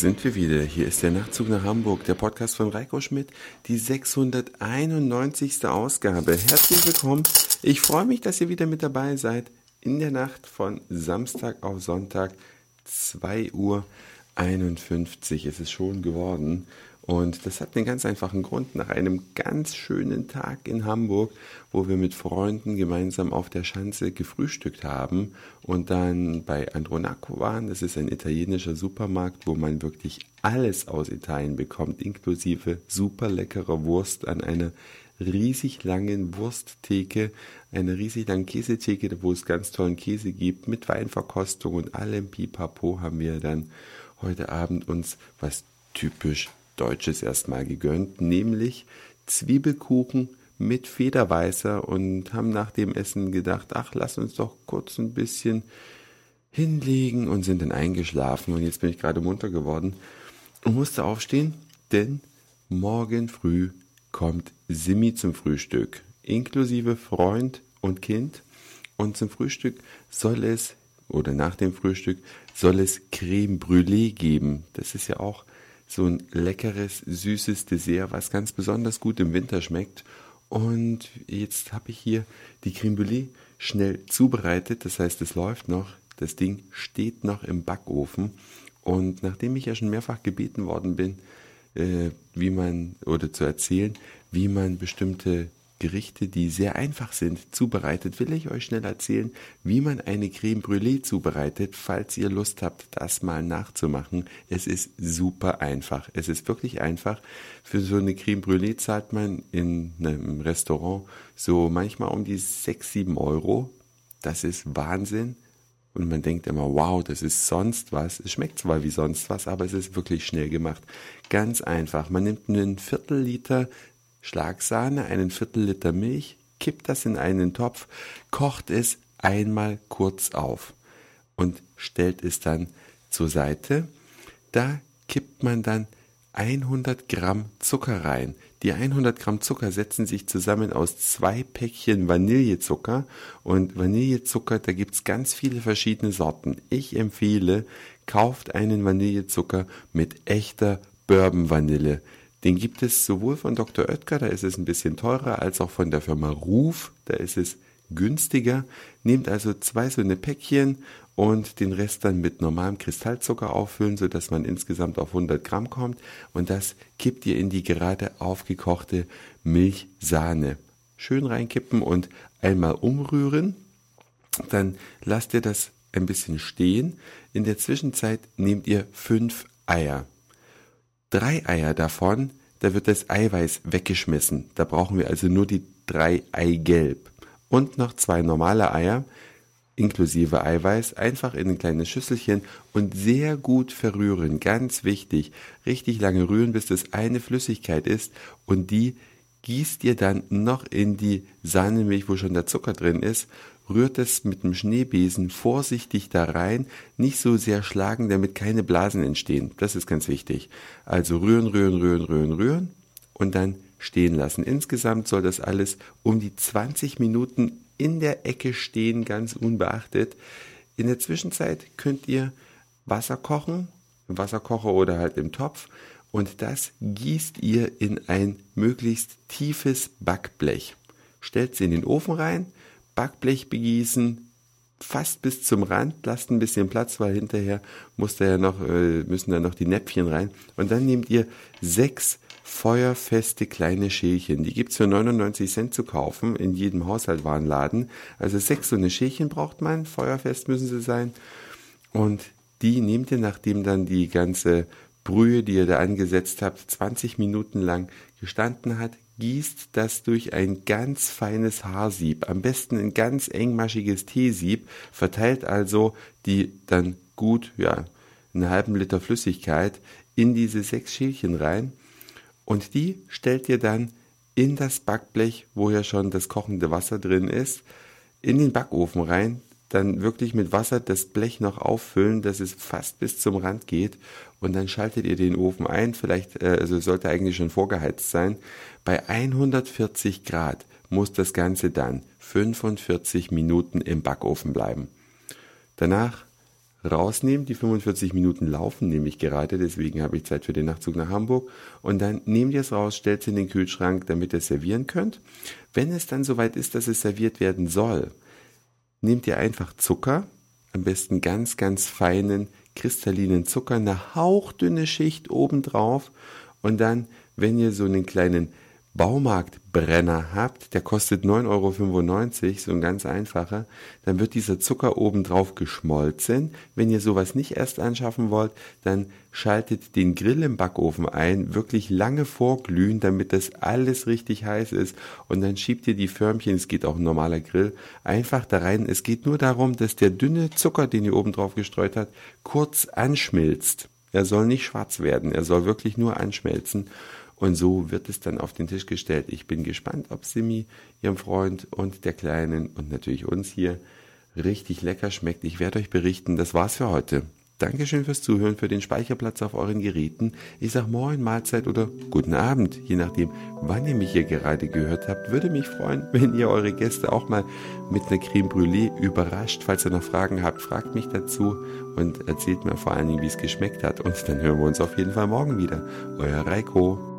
sind wir wieder. Hier ist der Nachtzug nach Hamburg, der Podcast von Reiko Schmidt, die 691. Ausgabe. Herzlich willkommen. Ich freue mich, dass ihr wieder mit dabei seid in der Nacht von Samstag auf Sonntag, 2 Uhr 51 ist schon geworden. Und das hat einen ganz einfachen Grund. Nach einem ganz schönen Tag in Hamburg, wo wir mit Freunden gemeinsam auf der Schanze gefrühstückt haben und dann bei Andronaco waren. Das ist ein italienischer Supermarkt, wo man wirklich alles aus Italien bekommt, inklusive super leckerer Wurst an einer riesig langen Wursttheke, einer riesig langen Käsetheke, wo es ganz tollen Käse gibt, mit Weinverkostung und allem Pipapo haben wir dann heute Abend uns was typisch Deutsches erstmal gegönnt, nämlich Zwiebelkuchen mit Federweißer und haben nach dem Essen gedacht, ach, lass uns doch kurz ein bisschen hinlegen und sind dann eingeschlafen und jetzt bin ich gerade munter geworden und musste aufstehen, denn morgen früh kommt Simi zum Frühstück, inklusive Freund und Kind und zum Frühstück soll es oder nach dem Frühstück soll es Creme Brûlée geben. Das ist ja auch so ein leckeres, süßes Dessert, was ganz besonders gut im Winter schmeckt. Und jetzt habe ich hier die Creme Brûlée schnell zubereitet. Das heißt, es läuft noch. Das Ding steht noch im Backofen. Und nachdem ich ja schon mehrfach gebeten worden bin, äh, wie man oder zu erzählen, wie man bestimmte Gerichte, die sehr einfach sind, zubereitet, will ich euch schnell erzählen, wie man eine Creme Brûlée zubereitet, falls ihr Lust habt, das mal nachzumachen. Es ist super einfach. Es ist wirklich einfach. Für so eine Creme Brûlée zahlt man in einem Restaurant so manchmal um die 6, 7 Euro. Das ist Wahnsinn. Und man denkt immer, wow, das ist sonst was. Es schmeckt zwar wie sonst was, aber es ist wirklich schnell gemacht. Ganz einfach. Man nimmt einen Viertel Liter Schlagsahne, einen Viertel Liter Milch, kippt das in einen Topf, kocht es einmal kurz auf und stellt es dann zur Seite. Da kippt man dann 100 Gramm Zucker rein. Die 100 Gramm Zucker setzen sich zusammen aus zwei Päckchen Vanillezucker und Vanillezucker, da gibt's ganz viele verschiedene Sorten. Ich empfehle, kauft einen Vanillezucker mit echter Bourbon Vanille. Den gibt es sowohl von Dr. Oetker, da ist es ein bisschen teurer, als auch von der Firma Ruf, da ist es günstiger. Nehmt also zwei so eine Päckchen und den Rest dann mit normalem Kristallzucker auffüllen, sodass man insgesamt auf 100 Gramm kommt und das kippt ihr in die gerade aufgekochte Milchsahne. Schön reinkippen und einmal umrühren. Dann lasst ihr das ein bisschen stehen. In der Zwischenzeit nehmt ihr fünf Eier drei Eier davon, da wird das Eiweiß weggeschmissen. Da brauchen wir also nur die drei Eigelb. Und noch zwei normale Eier, inklusive Eiweiß, einfach in ein kleines Schüsselchen und sehr gut verrühren. Ganz wichtig. Richtig lange rühren, bis das eine Flüssigkeit ist und die gießt ihr dann noch in die Sahnemilch, wo schon der Zucker drin ist, rührt es mit dem Schneebesen vorsichtig da rein, nicht so sehr schlagen, damit keine Blasen entstehen. Das ist ganz wichtig. Also rühren, rühren, rühren, rühren, rühren und dann stehen lassen. Insgesamt soll das alles um die 20 Minuten in der Ecke stehen, ganz unbeachtet. In der Zwischenzeit könnt ihr Wasser kochen, im Wasserkocher oder halt im Topf und das gießt ihr in ein möglichst tiefes Backblech. Stellt sie in den Ofen rein, Backblech begießen, fast bis zum Rand, lasst ein bisschen Platz, weil hinterher muss da ja noch, äh, müssen da noch die Näpfchen rein. Und dann nehmt ihr sechs feuerfeste kleine Schälchen. Die gibt's für 99 Cent zu kaufen in jedem Haushaltwarenladen. Also sechs so eine Schälchen braucht man, feuerfest müssen sie sein. Und die nehmt ihr, nachdem dann die ganze Brühe, die ihr da angesetzt habt, 20 Minuten lang gestanden hat, gießt das durch ein ganz feines Haarsieb, am besten ein ganz engmaschiges Teesieb, verteilt also die dann gut, ja, einen halben Liter Flüssigkeit in diese sechs Schälchen rein und die stellt ihr dann in das Backblech, wo ja schon das kochende Wasser drin ist, in den Backofen rein, dann wirklich mit Wasser das Blech noch auffüllen, dass es fast bis zum Rand geht und dann schaltet ihr den Ofen ein, vielleicht, äh, also sollte eigentlich schon vorgeheizt sein. Bei 140 Grad muss das Ganze dann 45 Minuten im Backofen bleiben. Danach rausnehmen. Die 45 Minuten laufen nämlich gerade, deswegen habe ich Zeit für den Nachtzug nach Hamburg. Und dann nehmt ihr es raus, stellt es in den Kühlschrank, damit ihr es servieren könnt. Wenn es dann soweit ist, dass es serviert werden soll, nehmt ihr einfach Zucker, am besten ganz, ganz feinen, kristallinen Zucker, eine hauchdünne Schicht obendrauf. Und dann, wenn ihr so einen kleinen Baumarktbrenner habt, der kostet 9,95 Euro, so ein ganz einfacher, dann wird dieser Zucker obendrauf geschmolzen. Wenn ihr sowas nicht erst anschaffen wollt, dann schaltet den Grill im Backofen ein, wirklich lange vorglühen, damit das alles richtig heiß ist und dann schiebt ihr die Förmchen, es geht auch ein normaler Grill, einfach da rein. Es geht nur darum, dass der dünne Zucker, den ihr oben drauf gestreut habt, kurz anschmilzt. Er soll nicht schwarz werden, er soll wirklich nur anschmelzen. Und so wird es dann auf den Tisch gestellt. Ich bin gespannt, ob Simi, ihrem Freund und der Kleinen und natürlich uns hier richtig lecker schmeckt. Ich werde euch berichten. Das war's für heute. Dankeschön fürs Zuhören, für den Speicherplatz auf euren Geräten. Ich sag Moin, Mahlzeit oder guten Abend, je nachdem, wann ihr mich hier gerade gehört habt. Würde mich freuen, wenn ihr eure Gäste auch mal mit einer Creme Brûlée überrascht. Falls ihr noch Fragen habt, fragt mich dazu und erzählt mir vor allen Dingen, wie es geschmeckt hat. Und dann hören wir uns auf jeden Fall morgen wieder. Euer Reiko.